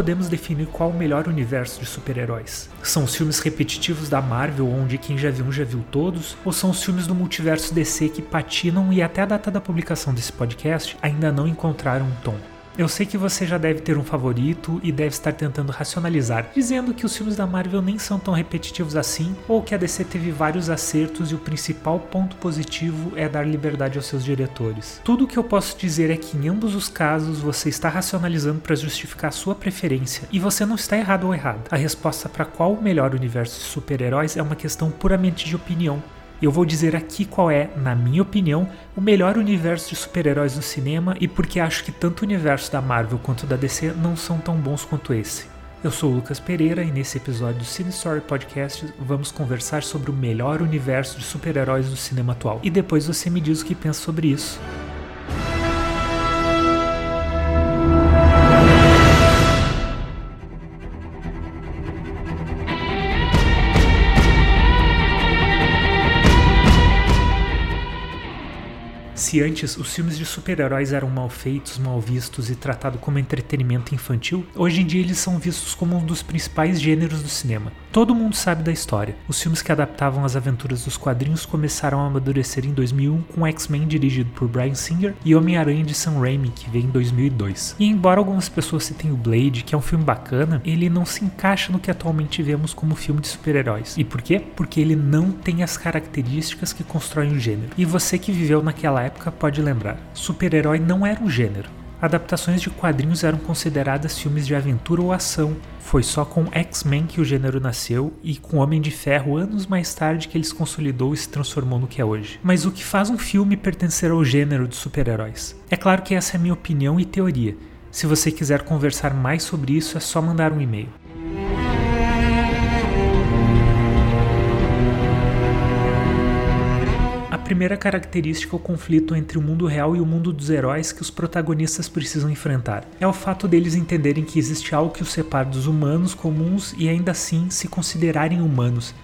Podemos definir qual o melhor universo de super-heróis? São os filmes repetitivos da Marvel, onde quem já viu um já viu todos? Ou são os filmes do multiverso DC que patinam e até a data da publicação desse podcast ainda não encontraram um tom? Eu sei que você já deve ter um favorito e deve estar tentando racionalizar, dizendo que os filmes da Marvel nem são tão repetitivos assim, ou que a DC teve vários acertos e o principal ponto positivo é dar liberdade aos seus diretores. Tudo o que eu posso dizer é que em ambos os casos você está racionalizando para justificar sua preferência, e você não está errado ou errado. A resposta para qual o melhor universo de super-heróis é uma questão puramente de opinião, eu vou dizer aqui qual é, na minha opinião, o melhor universo de super-heróis do cinema e porque acho que tanto o universo da Marvel quanto da DC não são tão bons quanto esse. Eu sou o Lucas Pereira e nesse episódio do Cine Story Podcast vamos conversar sobre o melhor universo de super-heróis do cinema atual. E depois você me diz o que pensa sobre isso. Se antes os filmes de super-heróis eram mal feitos, mal vistos e tratados como entretenimento infantil, hoje em dia eles são vistos como um dos principais gêneros do cinema. Todo mundo sabe da história. Os filmes que adaptavam as aventuras dos quadrinhos começaram a amadurecer em 2001 com X-Men dirigido por Bryan Singer e Homem-Aranha de Sam Raimi que veio em 2002. E embora algumas pessoas citem o Blade, que é um filme bacana, ele não se encaixa no que atualmente vemos como filme de super-heróis. E por quê? Porque ele não tem as características que constroem o gênero. E você que viveu naquela época pode lembrar. Super-herói não era um gênero. Adaptações de quadrinhos eram consideradas filmes de aventura ou ação. Foi só com X-Men que o gênero nasceu e com Homem de Ferro anos mais tarde que ele se consolidou e se transformou no que é hoje. Mas o que faz um filme pertencer ao gênero de super-heróis? É claro que essa é a minha opinião e teoria. Se você quiser conversar mais sobre isso, é só mandar um e-mail. Primeira característica é o conflito entre o mundo real e o mundo dos heróis que os protagonistas precisam enfrentar. É o fato deles entenderem que existe algo que os separa dos humanos comuns e ainda assim se considerarem humanos,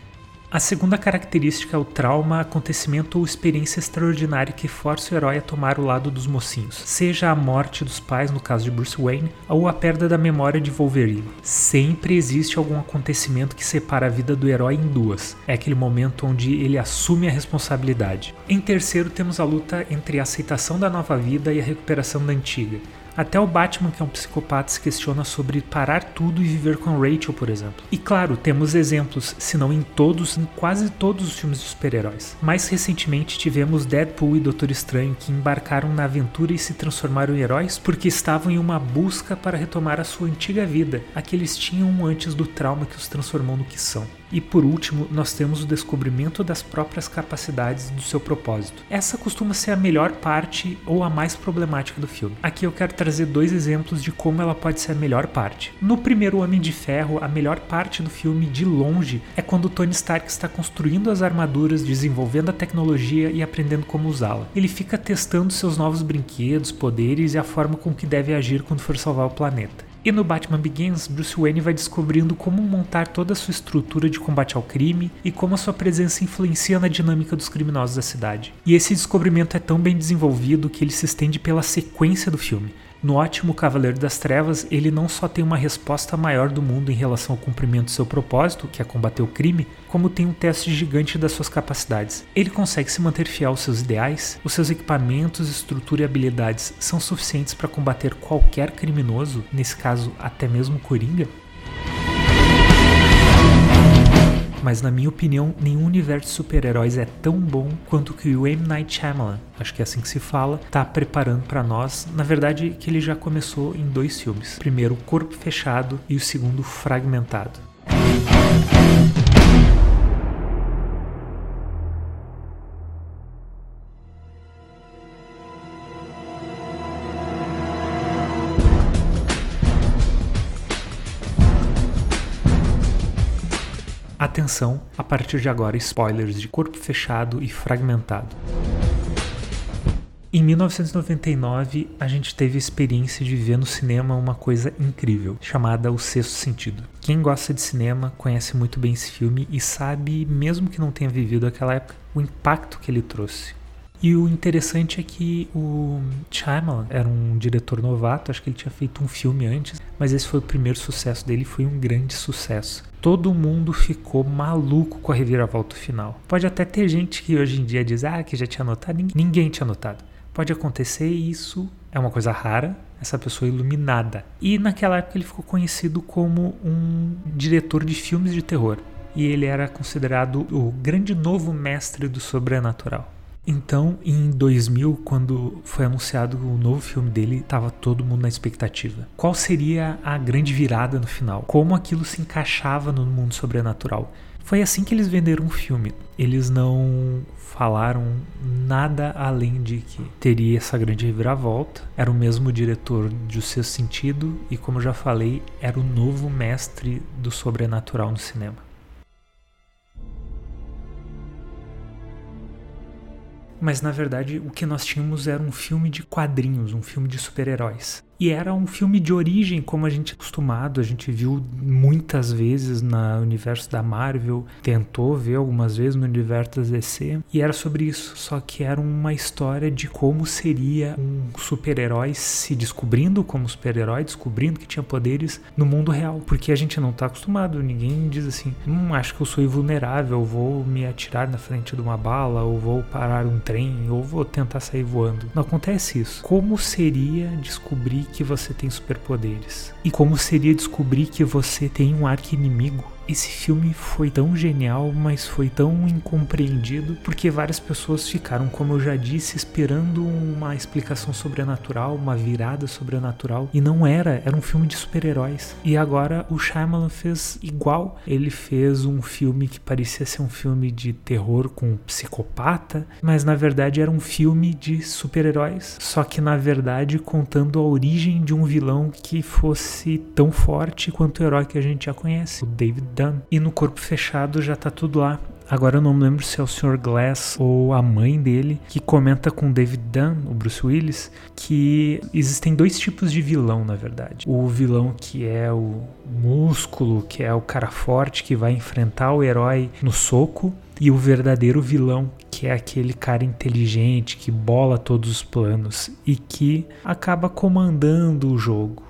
a segunda característica é o trauma, acontecimento ou experiência extraordinária que força o herói a tomar o lado dos mocinhos, seja a morte dos pais, no caso de Bruce Wayne, ou a perda da memória de Wolverine. Sempre existe algum acontecimento que separa a vida do herói em duas. É aquele momento onde ele assume a responsabilidade. Em terceiro, temos a luta entre a aceitação da nova vida e a recuperação da antiga. Até o Batman, que é um psicopata, se questiona sobre parar tudo e viver com Rachel, por exemplo. E claro, temos exemplos, se não em todos, em quase todos os filmes de super-heróis. Mais recentemente tivemos Deadpool e Doutor Estranho que embarcaram na aventura e se transformaram em heróis porque estavam em uma busca para retomar a sua antiga vida, a que eles tinham antes do trauma que os transformou no que são. E por último, nós temos o descobrimento das próprias capacidades do seu propósito. Essa costuma ser a melhor parte ou a mais problemática do filme. Aqui eu quero trazer dois exemplos de como ela pode ser a melhor parte. No primeiro Homem de Ferro, a melhor parte do filme, de longe, é quando Tony Stark está construindo as armaduras, desenvolvendo a tecnologia e aprendendo como usá-la. Ele fica testando seus novos brinquedos, poderes e a forma com que deve agir quando for salvar o planeta. E no Batman Begins, Bruce Wayne vai descobrindo como montar toda a sua estrutura de combate ao crime e como a sua presença influencia na dinâmica dos criminosos da cidade. E esse descobrimento é tão bem desenvolvido que ele se estende pela sequência do filme. No ótimo Cavaleiro das Trevas, ele não só tem uma resposta maior do mundo em relação ao cumprimento do seu propósito, que é combater o crime, como tem um teste gigante das suas capacidades. Ele consegue se manter fiel aos seus ideais, os seus equipamentos, estrutura e habilidades são suficientes para combater qualquer criminoso, nesse caso até mesmo Coringa? Mas na minha opinião, nenhum universo de super-heróis é tão bom quanto que o M. Night Shyamalan, acho que é assim que se fala, está preparando para nós. Na verdade, que ele já começou em dois filmes. Primeiro, Corpo Fechado e o segundo, Fragmentado. Atenção, a partir de agora, spoilers de corpo fechado e fragmentado. Em 1999, a gente teve a experiência de ver no cinema uma coisa incrível, chamada O Sexto Sentido. Quem gosta de cinema conhece muito bem esse filme e sabe, mesmo que não tenha vivido aquela época, o impacto que ele trouxe. E o interessante é que o Shyamalan era um diretor novato, acho que ele tinha feito um filme antes, mas esse foi o primeiro sucesso dele, foi um grande sucesso. Todo mundo ficou maluco com a reviravolta final. Pode até ter gente que hoje em dia diz ah, que já tinha notado, ninguém tinha notado. Pode acontecer isso é uma coisa rara, essa pessoa iluminada. E naquela época ele ficou conhecido como um diretor de filmes de terror. E ele era considerado o grande novo mestre do sobrenatural. Então, em 2000, quando foi anunciado o novo filme dele, estava todo mundo na expectativa. Qual seria a grande virada no final? Como aquilo se encaixava no mundo sobrenatural? Foi assim que eles venderam o filme. Eles não falaram nada além de que teria essa grande reviravolta. Era o mesmo diretor de O Seu Sentido e, como eu já falei, era o novo mestre do sobrenatural no cinema. Mas na verdade o que nós tínhamos era um filme de quadrinhos, um filme de super-heróis. E era um filme de origem, como a gente é acostumado, a gente viu muitas vezes no universo da Marvel, tentou ver algumas vezes no universo da DC, e era sobre isso, só que era uma história de como seria um super-herói se descobrindo como super-herói, descobrindo que tinha poderes no mundo real, porque a gente não está acostumado, ninguém diz assim, hum, acho que eu sou invulnerável, vou me atirar na frente de uma bala, ou vou parar um trem, ou vou tentar sair voando. Não acontece isso. Como seria descobrir que você tem superpoderes? E como seria descobrir que você tem um arqui-inimigo esse filme foi tão genial, mas foi tão incompreendido, porque várias pessoas ficaram, como eu já disse, esperando uma explicação sobrenatural, uma virada sobrenatural, e não era, era um filme de super-heróis. E agora o Shyamalan fez igual. Ele fez um filme que parecia ser um filme de terror com um psicopata, mas na verdade era um filme de super-heróis, só que na verdade contando a origem de um vilão que fosse tão forte quanto o herói que a gente já conhece, o David E no corpo fechado já tá tudo lá. Agora eu não me lembro se é o Sr. Glass ou a mãe dele que comenta com David Dunn, o Bruce Willis, que existem dois tipos de vilão, na verdade. O vilão que é o músculo, que é o cara forte que vai enfrentar o herói no soco, e o verdadeiro vilão, que é aquele cara inteligente que bola todos os planos e que acaba comandando o jogo.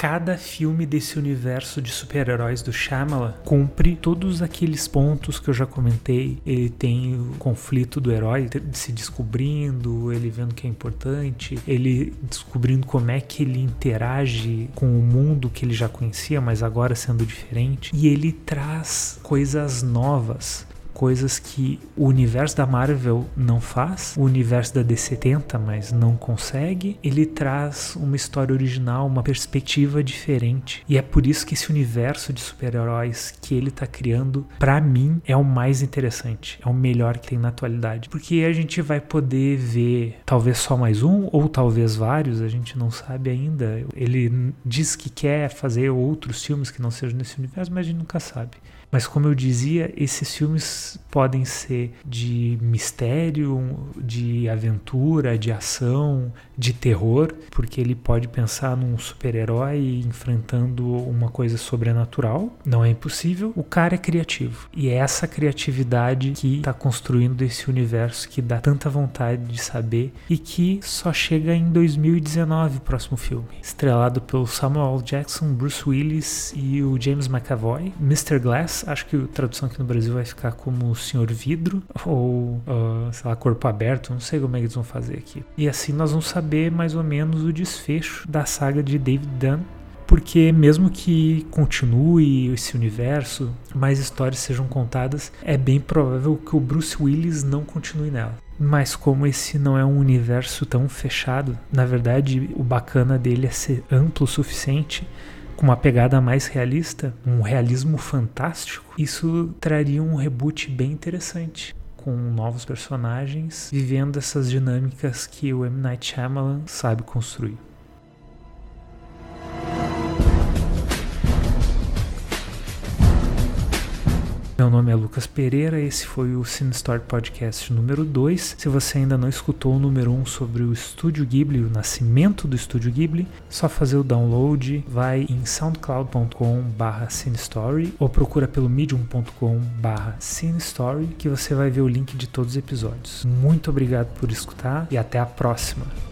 Cada filme desse universo de super-heróis do Shyamalan cumpre todos aqueles pontos que eu já comentei. Ele tem o conflito do herói se descobrindo, ele vendo que é importante, ele descobrindo como é que ele interage com o mundo que ele já conhecia, mas agora sendo diferente. E ele traz coisas novas coisas que o universo da Marvel não faz, o universo da DC tenta, mas não consegue. Ele traz uma história original, uma perspectiva diferente. E é por isso que esse universo de super-heróis que ele tá criando, para mim, é o mais interessante, é o melhor que tem na atualidade. Porque a gente vai poder ver talvez só mais um ou talvez vários, a gente não sabe ainda. Ele diz que quer fazer outros filmes que não sejam nesse universo, mas a gente nunca sabe. Mas como eu dizia, esses filmes podem ser de mistério, de aventura, de ação, de terror, porque ele pode pensar num super-herói enfrentando uma coisa sobrenatural. Não é impossível. O cara é criativo. E é essa criatividade que está construindo esse universo que dá tanta vontade de saber e que só chega em 2019, o próximo filme. Estrelado pelo Samuel Jackson, Bruce Willis e o James McAvoy. Mr. Glass Acho que a tradução aqui no Brasil vai ficar como Senhor Vidro ou, uh, sei lá, Corpo Aberto. Não sei como é que eles vão fazer aqui. E assim nós vamos saber mais ou menos o desfecho da saga de David Dunn porque mesmo que continue esse universo, mais histórias sejam contadas, é bem provável que o Bruce Willis não continue nela. Mas como esse não é um universo tão fechado, na verdade o bacana dele é ser amplo o suficiente com uma pegada mais realista, um realismo fantástico, isso traria um reboot bem interessante com novos personagens vivendo essas dinâmicas que o M. Night Shyamalan sabe construir. Meu nome é Lucas Pereira, esse foi o Cine Story Podcast número 2. Se você ainda não escutou o número 1 um sobre o Estúdio Ghibli, o nascimento do Estúdio Ghibli, só fazer o download, vai em soundcloud.com barra cinestory ou procura pelo medium.com barra cinestory que você vai ver o link de todos os episódios. Muito obrigado por escutar e até a próxima!